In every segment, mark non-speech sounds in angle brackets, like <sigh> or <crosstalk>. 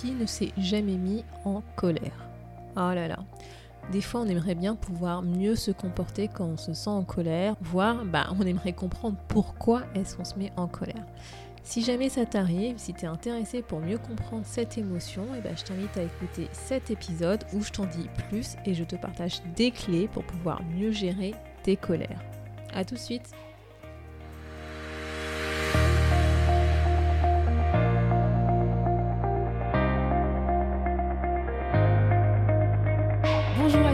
Qui ne s'est jamais mis en colère Oh là là. Des fois, on aimerait bien pouvoir mieux se comporter quand on se sent en colère, voire bah, on aimerait comprendre pourquoi est-ce qu'on se met en colère. Si jamais ça t'arrive, si tu es intéressé pour mieux comprendre cette émotion, eh ben, je t'invite à écouter cet épisode où je t'en dis plus et je te partage des clés pour pouvoir mieux gérer tes colères. A tout de suite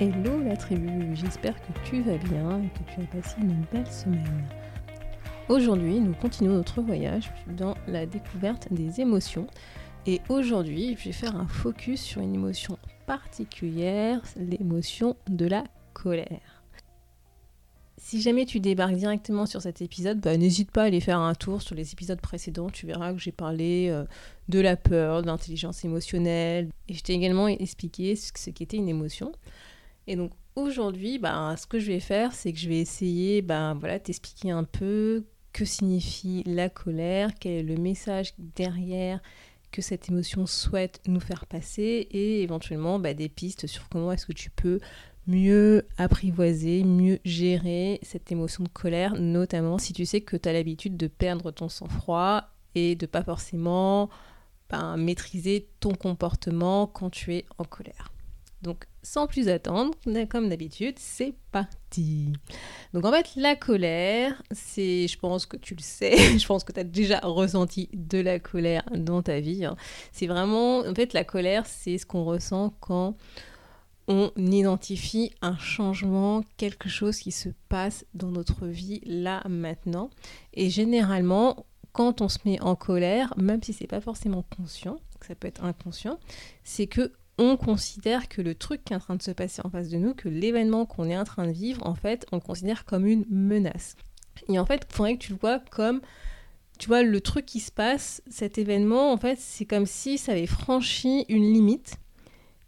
Hello la tribu, j'espère que tu vas bien et que tu as passé une belle semaine. Aujourd'hui, nous continuons notre voyage dans la découverte des émotions et aujourd'hui, je vais faire un focus sur une émotion particulière, l'émotion de la colère. Si jamais tu débarques directement sur cet épisode, bah, n'hésite pas à aller faire un tour sur les épisodes précédents. Tu verras que j'ai parlé euh, de la peur, de l'intelligence émotionnelle. Et je t'ai également expliqué ce qu'était une émotion. Et donc aujourd'hui, bah, ce que je vais faire, c'est que je vais essayer, bah, voilà, t'expliquer un peu que signifie la colère, quel est le message derrière que cette émotion souhaite nous faire passer et éventuellement bah, des pistes sur comment est-ce que tu peux mieux apprivoiser, mieux gérer cette émotion de colère, notamment si tu sais que tu as l'habitude de perdre ton sang-froid et de pas forcément ben, maîtriser ton comportement quand tu es en colère. Donc sans plus attendre, comme d'habitude, c'est parti. Donc en fait, la colère, c'est, je pense que tu le sais, <laughs> je pense que tu as déjà ressenti de la colère dans ta vie. Hein. C'est vraiment, en fait, la colère, c'est ce qu'on ressent quand on identifie un changement, quelque chose qui se passe dans notre vie là maintenant. Et généralement, quand on se met en colère, même si c'est pas forcément conscient, ça peut être inconscient, c'est que on considère que le truc qui est en train de se passer en face de nous, que l'événement qu'on est en train de vivre, en fait, on considère comme une menace. Et en fait, il faudrait que tu le vois comme, tu vois, le truc qui se passe, cet événement, en fait, c'est comme si ça avait franchi une limite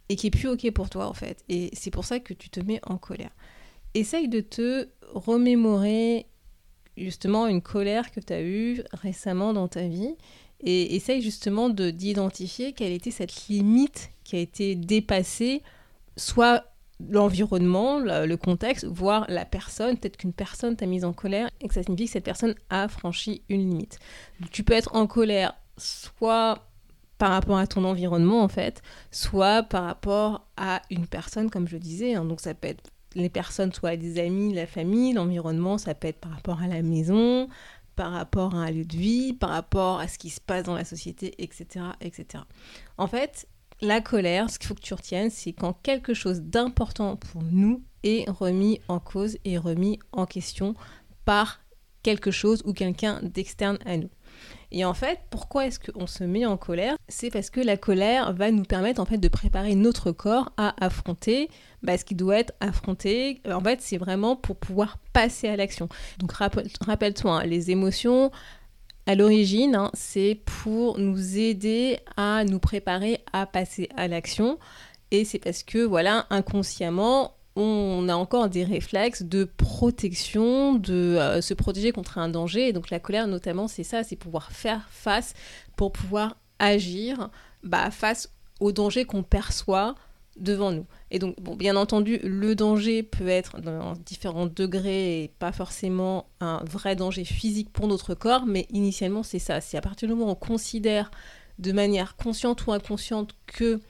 et qui est plus ok pour toi, en fait. Et c'est pour ça que tu te mets en colère. Essaye de te remémorer justement une colère que tu as eue récemment dans ta vie et essaye justement de d'identifier quelle était cette limite qui a été dépassée, soit l'environnement, le, contexte, voire la personne. Peut-être qu'une personne t'a mise en colère et que ça signifie que cette personne a franchi une limite. tu peux être en colère soit par rapport à ton environnement en fait, soit par rapport à une personne comme je disais. Hein. Donc ça peut être les personnes, soit des amis, la famille, l'environnement, ça peut être par rapport à la maison, par rapport à un lieu de vie, par rapport à ce qui se passe dans la société, etc. etc. En fait, la colère, ce qu'il faut que tu retiennes, c'est quand quelque chose d'important pour nous est remis en cause et remis en question par quelque chose ou quelqu'un d'externe à nous. Et en fait, pourquoi est-ce qu'on se met en colère? C'est parce que la colère va nous permettre en fait de préparer notre corps à affronter bah, ce qui doit être affronté. En fait, c'est vraiment pour pouvoir passer à l'action. Donc rappelle-toi, hein, les émotions, à l'origine, hein, c'est pour nous aider à nous préparer à passer à l'action. Et c'est parce que, voilà, inconsciemment, on a encore des réflexes de protection, de euh, se protéger contre un danger. Et donc la colère, notamment, c'est ça, c'est pouvoir faire face pour pouvoir agir bah, face au danger qu'on perçoit devant nous. Et donc, bien entendu, le danger peut être dans différents degrés et pas forcément un vrai danger physique pour notre corps, mais initialement, c'est ça. C'est à partir du moment où on considère de manière consciente ou inconsciente que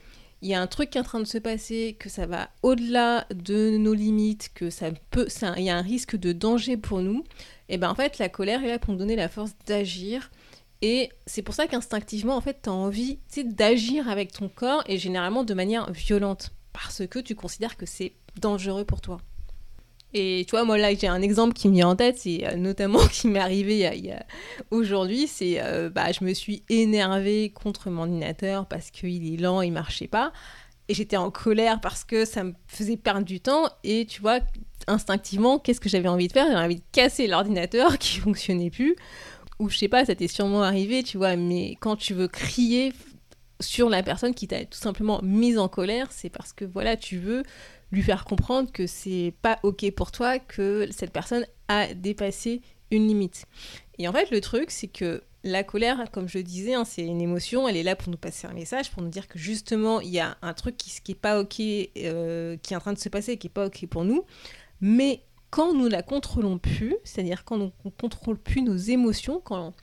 il y a un truc qui est en train de se passer, que ça va au-delà de nos limites, que ça peut, il y a un risque de danger pour nous, et ben en fait la colère est là pour nous donner la force d'agir. Et c'est pour ça qu'instinctivement, en fait, tu as envie d'agir avec ton corps et généralement de manière violente, parce que tu considères que c'est dangereux pour toi. Et tu vois, moi là, j'ai un exemple qui me vient en tête, c'est euh, notamment <laughs> qui m'est arrivé aujourd'hui, c'est euh, bah, je me suis énervée contre mon ordinateur parce qu'il est lent, il marchait pas. et j'étais en colère parce que ça me faisait perdre du temps. Et tu vois, instinctivement, qu'est-ce que j'avais envie de faire? J'avais envie de casser l'ordinateur <laughs> qui fonctionnait plus. Ou je sais pas, ça t'est sûrement arrivé, tu vois, mais quand tu veux crier sur la personne qui t'a tout simplement mise en colère, c'est parce que voilà, tu veux lui faire comprendre que c'est pas ok pour toi, que cette personne a dépassé une limite. Et en fait, le truc, c'est que la colère, comme je disais, hein, c'est une émotion, elle est là pour nous passer un message, pour nous dire que justement, il y a un truc qui, qui est pas ok, euh, qui est en train de se passer, qui est pas ok pour nous. Mais quand nous la contrôlons plus, c'est-à-dire quand on ne contrôle plus nos émotions, quand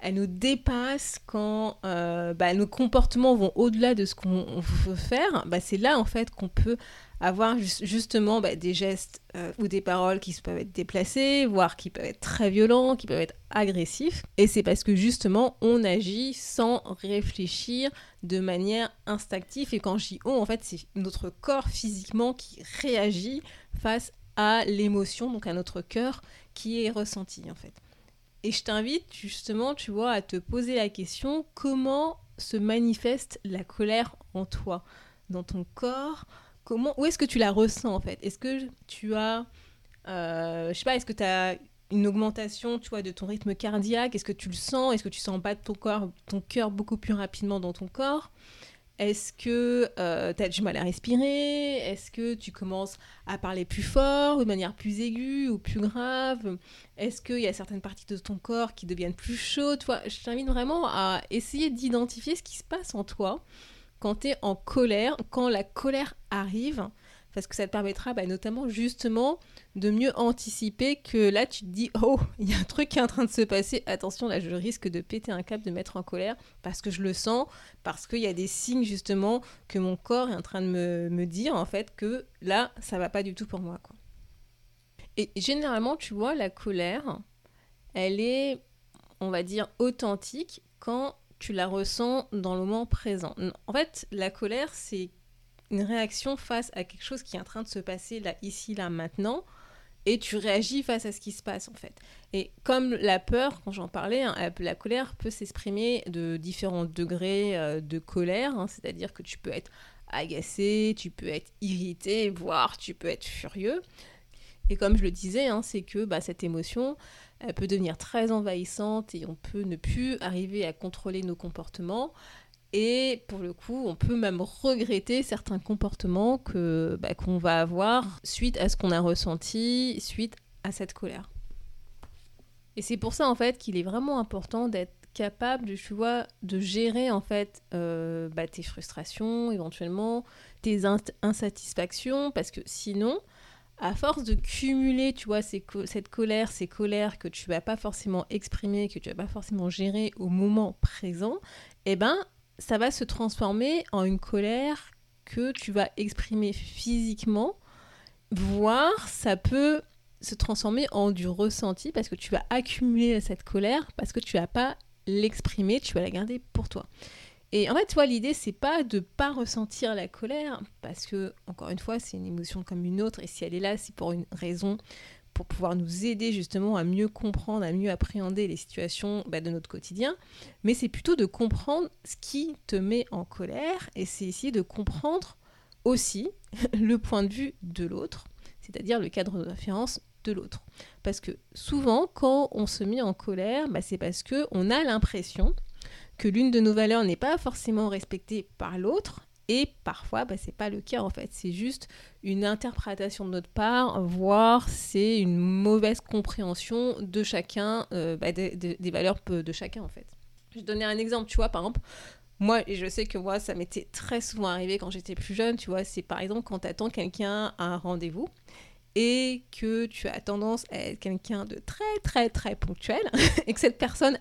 elle nous dépasse, quand euh, bah, nos comportements vont au-delà de ce qu'on veut faire, bah, c'est là en fait qu'on peut avoir justement bah, des gestes euh, ou des paroles qui peuvent être déplacées, voire qui peuvent être très violents, qui peuvent être agressifs. Et c'est parce que justement on agit sans réfléchir de manière instinctive. Et quand je dis en fait, c'est notre corps physiquement qui réagit face à l'émotion, donc à notre cœur qui est ressenti en fait. Et je t'invite justement, tu vois, à te poser la question comment se manifeste la colère en toi, dans ton corps Comment, où est-ce que tu la ressens en fait? Est-ce que tu as, euh, pas, est-ce que tu as une augmentation, tu de ton rythme cardiaque? Est-ce que tu le sens? Est-ce que tu sens battre ton ton cœur beaucoup plus rapidement dans ton corps? Est-ce que euh, tu as du mal à respirer? Est-ce que tu commences à parler plus fort, de manière plus aiguë ou plus grave? Est-ce qu'il y a certaines parties de ton corps qui deviennent plus chaudes? Je t'invite vraiment à essayer d'identifier ce qui se passe en toi quand tu es en colère, quand la colère arrive parce que ça te permettra bah, notamment justement de mieux anticiper que là tu te dis oh <laughs> il y a un truc qui est en train de se passer. Attention là je risque de péter un câble de mettre en colère parce que je le sens parce qu'il y a des signes justement que mon corps est en train de me, dire en fait que là ça va pas du tout pour moi et généralement tu vois la colère elle est on va dire authentique quand tu la ressens dans le moment présent. En fait, la colère, c'est une réaction face à quelque chose qui est en train de se passer là, ici, là, maintenant, et tu réagis face à ce qui se passe en fait. Et comme la peur, quand j'en parlais, hein, la colère peut s'exprimer de différents degrés euh, de colère, hein, c'est-à-dire que tu peux être agacé, tu peux être irrité, voire tu peux être furieux. Et comme je le disais, hein, c'est que bah, cette émotion, elle peut devenir très envahissante et on peut ne plus arriver à contrôler nos comportements. Et pour le coup, on peut même regretter certains comportements que bah, qu'on va avoir suite à ce qu'on a ressenti, suite à cette colère. Et c'est pour ça en fait qu'il est vraiment important d'être capable, tu vois, de gérer en fait euh, bah, tes frustrations, éventuellement tes insatisfactions, parce que sinon, à force de cumuler, tu vois, cette colère, ces colères que tu vas pas forcément exprimer, que tu vas pas forcément gérer au moment présent, eh ben, ça va se transformer en une colère que tu vas exprimer physiquement, voire ça peut se transformer en du ressenti parce que tu vas accumuler cette colère parce que tu vas pas l'exprimer, tu vas la garder pour toi. Et en fait, toi, l'idée, c'est pas de pas ressentir la colère, parce que, encore une fois, c'est une émotion comme une autre, et si elle est là, c'est pour une raison pour pouvoir nous aider justement à mieux comprendre, à mieux appréhender les situations bah, de notre quotidien, mais c'est plutôt de comprendre ce qui te met en colère et c'est essayer de comprendre aussi <laughs> le point de vue de l'autre, c'est-à-dire le cadre de référence de l'autre. Parce que souvent, quand on se met en colère, bah, c'est parce qu'on a l'impression que l'une de nos valeurs n'est pas forcément respectée par l'autre et parfois, bah, c'est pas le cas en fait. C'est juste une interprétation de notre part, voire c'est une mauvaise compréhension de chacun, euh, bah, des valeurs de chacun en fait. Je vais donner un exemple, tu vois, par exemple, moi, je sais que moi, ça m'était très souvent arrivé quand j'étais plus jeune, tu vois, c'est par exemple quand tu attends quelqu'un à un rendez-vous et que tu as tendance à être quelqu'un de très très très ponctuel <laughs> et que cette personne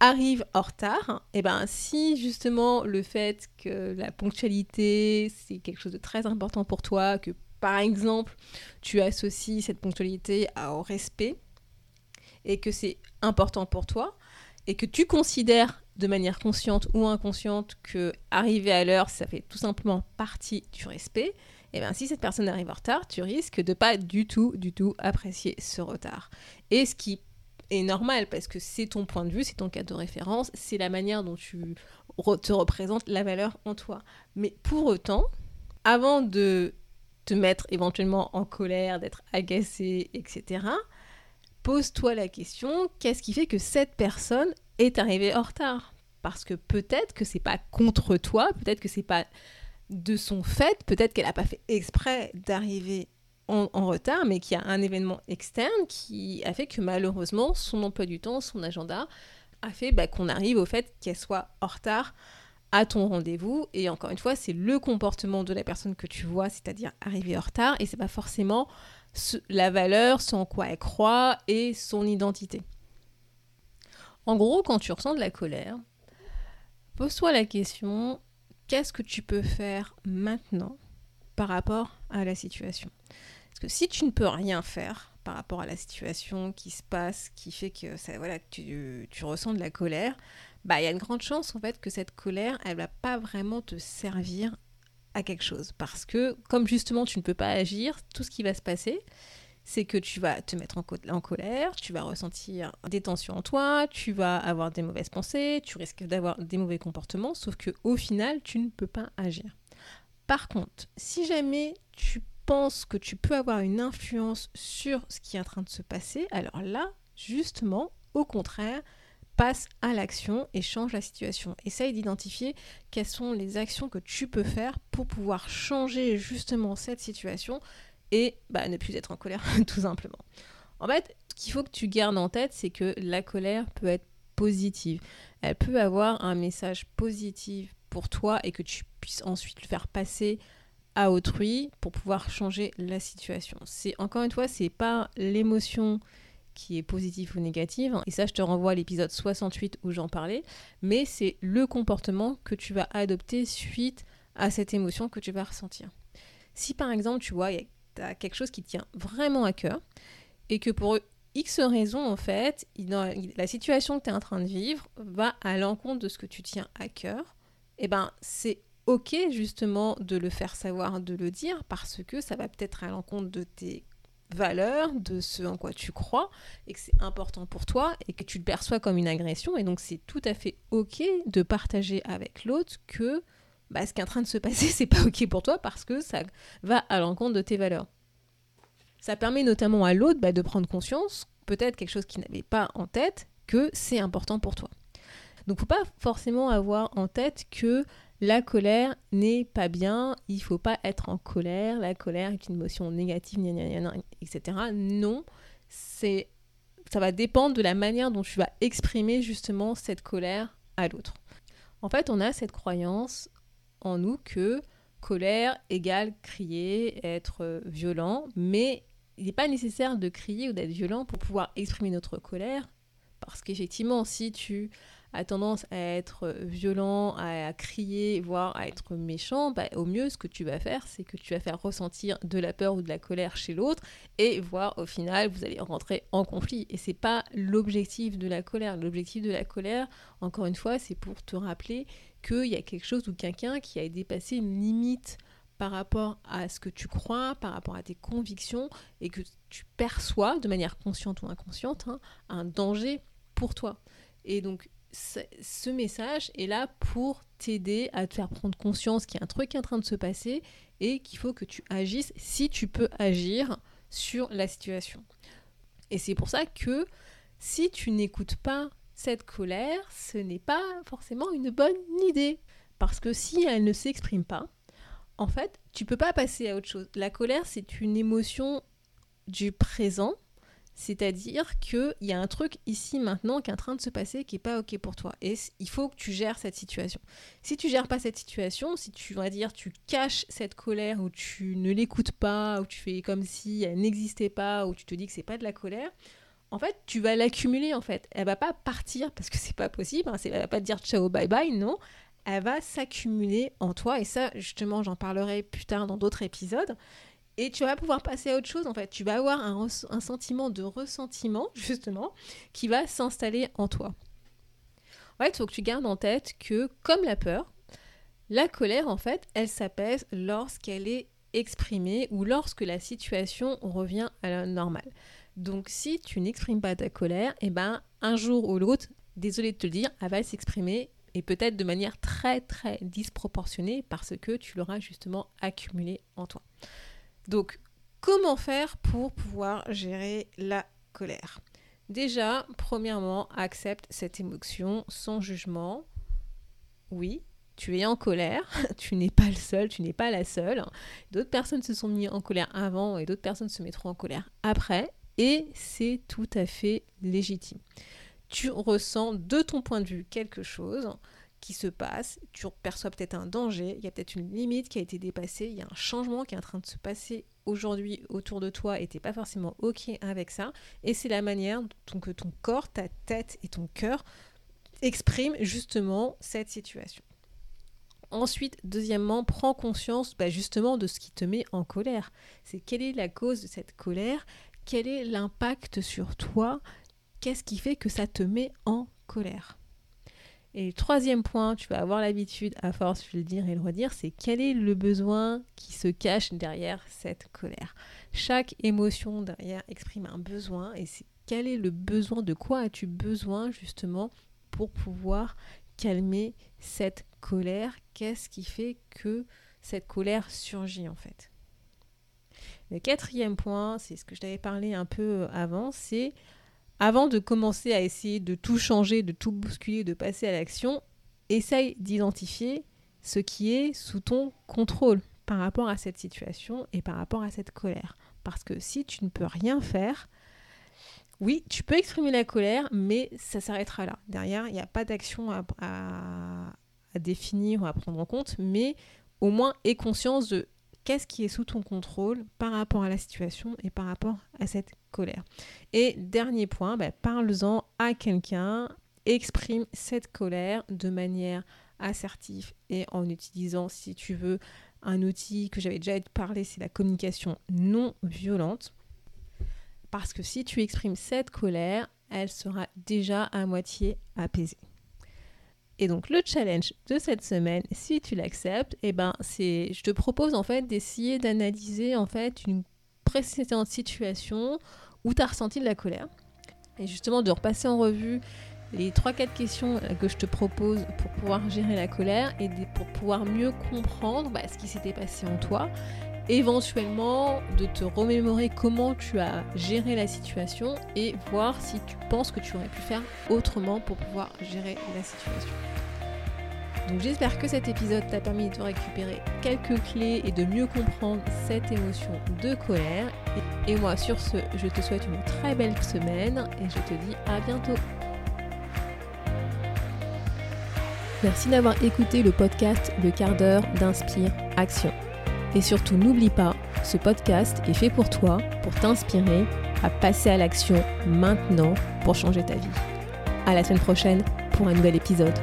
arrive en retard, et eh ben si justement le fait que la ponctualité c'est quelque chose de très important pour toi, que par exemple tu associes cette ponctualité au respect et que c'est important pour toi et que tu considères de manière consciente ou inconsciente que arriver à l'heure ça fait tout simplement partie du respect, et eh bien si cette personne arrive en retard, tu risques de pas du tout, du tout apprécier ce retard. Et ce qui normal parce que c'est ton point de vue, c'est ton cadre de référence, c'est la manière dont tu te représentes la valeur en toi. Mais pour autant, avant de te mettre éventuellement en colère, d'être agacé, etc., pose-toi la question, qu'est-ce qui fait que cette personne est arrivée en retard? Parce que peut-être que c'est pas contre toi, peut-être que c'est pas de son fait, peut-être qu'elle n'a pas fait exprès d'arriver en, retard, mais qu'il y a un événement externe qui a fait que malheureusement son emploi du temps, son agenda a fait bah, qu'on arrive au fait qu'elle soit en retard à ton rendez-vous. Et encore une fois, c'est le comportement de la personne que tu vois, c'est-à-dire arriver en retard, et c'est pas forcément la valeur, ce en quoi elle croit et son identité. En gros, quand tu ressens de la colère, pose-toi la question qu'est-ce que tu peux faire maintenant par rapport à la situation? Si tu ne peux rien faire par rapport à la situation qui se passe, qui fait que, ça, voilà, tu, tu ressens de la colère, bah il y a une grande chance fait que cette colère, elle va pas vraiment te servir à quelque chose. Parce que comme justement tu ne peux pas agir, tout ce qui va se passer, c'est que tu vas te mettre en, en, colère, tu vas ressentir des tensions en toi, tu vas avoir des mauvaises pensées, tu risques d'avoir des mauvais comportements, sauf que au final, tu ne peux pas agir. Par contre, si jamais tu penses que tu peux avoir une influence sur ce qui est en train de se passer, alors là, justement, au contraire, passe à l'action et change la situation. Essaye d'identifier quelles sont les actions que tu peux faire pour pouvoir changer justement cette situation et bah, ne plus être en colère <laughs> tout simplement. En fait, ce qu'il faut que tu gardes en tête, c'est que la colère peut être positive. Elle peut avoir un message positif pour toi et que tu puisses ensuite le faire passer à autrui pour pouvoir changer la situation. C'est encore une fois, c'est pas l'émotion qui est positif ou négative. Et ça, je te renvoie à l'épisode 68 où j'en parlais. Mais c'est le comportement que tu vas adopter suite à cette émotion que tu vas ressentir. Si par exemple, tu vois, tu as quelque chose qui tient vraiment à cœur et que pour X raisons, en fait, la situation que tu es en train de vivre va à l'encontre de ce que tu tiens à cœur, et eh ben c'est ok justement de le faire savoir, de le dire, parce que ça va peut-être à l'encontre de tes valeur, de ce en quoi tu crois, et que c'est important pour toi, et que tu le perçois comme une agression. Et donc c'est tout à fait ok de partager avec l'autre que bah, ce qui est en train de se passer, <laughs> c'est pas ok pour toi parce que ça va à l'encontre de tes valeurs. Ça permet notamment à l'autre bah, de prendre conscience, peut-être quelque chose qu'il n'avait pas en tête, que c'est important pour toi. Donc faut pas forcément avoir en tête que la colère n'est pas bien, il faut pas être en colère, la colère est une émotion négative, etc. Non, c'est ça va dépendre de la manière dont tu vas exprimer justement cette colère à l'autre. En fait, on a cette croyance en nous que colère égale crier, être violent, mais il n'est pas nécessaire de crier ou d'être violent pour pouvoir exprimer notre colère, parce qu'effectivement, si tu a tendance à être violent, à, crier, voire à être méchant, bah, au mieux, ce que tu vas faire, c'est que tu vas faire ressentir de la peur ou de la colère chez l'autre, et voir au final, vous allez rentrer en conflit. Et c'est pas l'objectif de la colère. L'objectif de la colère, encore une fois, c'est pour te rappeler qu'il y a quelque chose ou quelqu'un qui a dépassé une limite par rapport à ce que tu crois, par rapport à tes convictions, et que tu perçois de manière consciente ou inconsciente hein, un danger pour toi. Et donc ce message est là pour t'aider à te faire prendre conscience qu'il y a un truc qui est en train de se passer et qu'il faut que tu agisses si tu peux agir sur la situation. Et c'est pour ça que si tu n'écoutes pas cette colère, ce n'est pas forcément une bonne idée. Parce que si elle ne s'exprime pas, en fait, tu peux pas passer à autre chose. La colère, c'est une émotion du présent c'est-à-dire qu'il y a un truc ici maintenant qui est en train de se passer qui n'est pas OK pour toi. Et il faut que tu gères cette situation. Si tu gères pas cette situation, si tu vas dire tu caches cette colère ou tu ne l'écoutes pas ou tu fais comme si elle n'existait pas ou tu te dis que c'est pas de la colère, en fait, tu vas l'accumuler en fait. Elle va pas partir parce que c'est pas possible, hein, elle va pas te dire ciao bye bye, non. Elle va s'accumuler en toi et ça justement, j'en parlerai plus tard dans d'autres épisodes. Et tu vas pouvoir passer à autre chose, en fait. Tu vas avoir un, sentiment de ressentiment, <laughs> justement, qui va s'installer en toi. Il faut que tu gardes en tête que, comme la peur, la colère, en fait, elle s'apaise lorsqu'elle est exprimée ou lorsque la situation revient à la normale. Donc, si tu n'exprimes pas ta colère, eh ben, un jour ou l'autre, désolé de te le dire, elle va s'exprimer et peut-être de manière très très disproportionnée parce que tu l'auras justement accumulé en toi. Donc, comment faire pour pouvoir gérer la colère? Déjà, premièrement, accepte cette émotion sans jugement. Oui, tu es en colère, <laughs> tu n'es pas le seul, tu n'es pas la seule. D'autres personnes se sont mis en colère avant et d'autres personnes se mettront en colère après et c'est tout à fait légitime. Tu ressens de ton point de vue quelque chose qui se passe, tu perçois peut-être un danger, il y a peut-être une limite qui a été dépassée, il y a un changement qui est en train de se passer aujourd'hui autour de toi et tu n'es pas forcément OK avec ça. Et c'est la manière dont que ton corps, ta tête et ton cœur expriment justement cette situation. Ensuite, deuxièmement, prends conscience bah, justement de ce qui te met en colère. C'est quelle est la cause de cette colère? Quel est l'impact sur toi? Qu'est-ce qui fait que ça te met en colère? Et le troisième point, tu vas avoir l'habitude, à force de le dire et le redire, c'est quel est le besoin qui se cache derrière cette colère. Chaque émotion derrière exprime un besoin et c'est quel est le besoin, de quoi as-tu besoin justement pour pouvoir calmer cette colère? Qu'est-ce qui fait que cette colère surgit en fait? Le quatrième point, c'est ce que je t'avais parlé un peu avant, c'est avant de commencer à essayer de tout changer, de tout bousculer, de passer à l'action, essaye d'identifier ce qui est sous ton contrôle par rapport à cette situation et par rapport à cette colère. Parce que si tu ne peux rien faire, oui, tu peux exprimer la colère, mais ça s'arrêtera là. Derrière, il n'y a pas d'action à, définir ou à prendre en compte, mais au moins aie conscience de qu'est-ce qui est sous ton contrôle par rapport à la situation et par rapport à cette colère. Et dernier point, bah, parle-en à quelqu'un, exprime cette colère de manière assertive et en utilisant, si tu veux, un outil que j'avais déjà parlé, c'est la communication non violente. Parce que si tu exprimes cette colère, elle sera déjà à moitié apaisée. Et donc le challenge de cette semaine, si tu l'acceptes, eh ben c'est, je te propose en fait d'essayer d'analyser en fait une précédente situation où tu as ressenti de la colère. Et justement de repasser en revue les 3-4 questions que je te propose pour pouvoir gérer la colère et pour pouvoir mieux comprendre bah, ce qui s'était passé en toi éventuellement de te remémorer comment tu as géré la situation et voir si tu penses que tu aurais pu faire autrement pour pouvoir gérer la situation. Donc j'espère que cet épisode t'a permis de récupérer quelques clés et de mieux comprendre cette émotion de colère. Et moi sur ce, je te souhaite une très belle semaine et je te dis à bientôt. Merci d'avoir écouté le podcast Le quart d'heure d'Inspire Action. Et surtout, n'oublie pas, ce podcast est fait pour toi, pour t'inspirer à passer à l'action maintenant pour changer ta vie. À la semaine prochaine pour un nouvel épisode.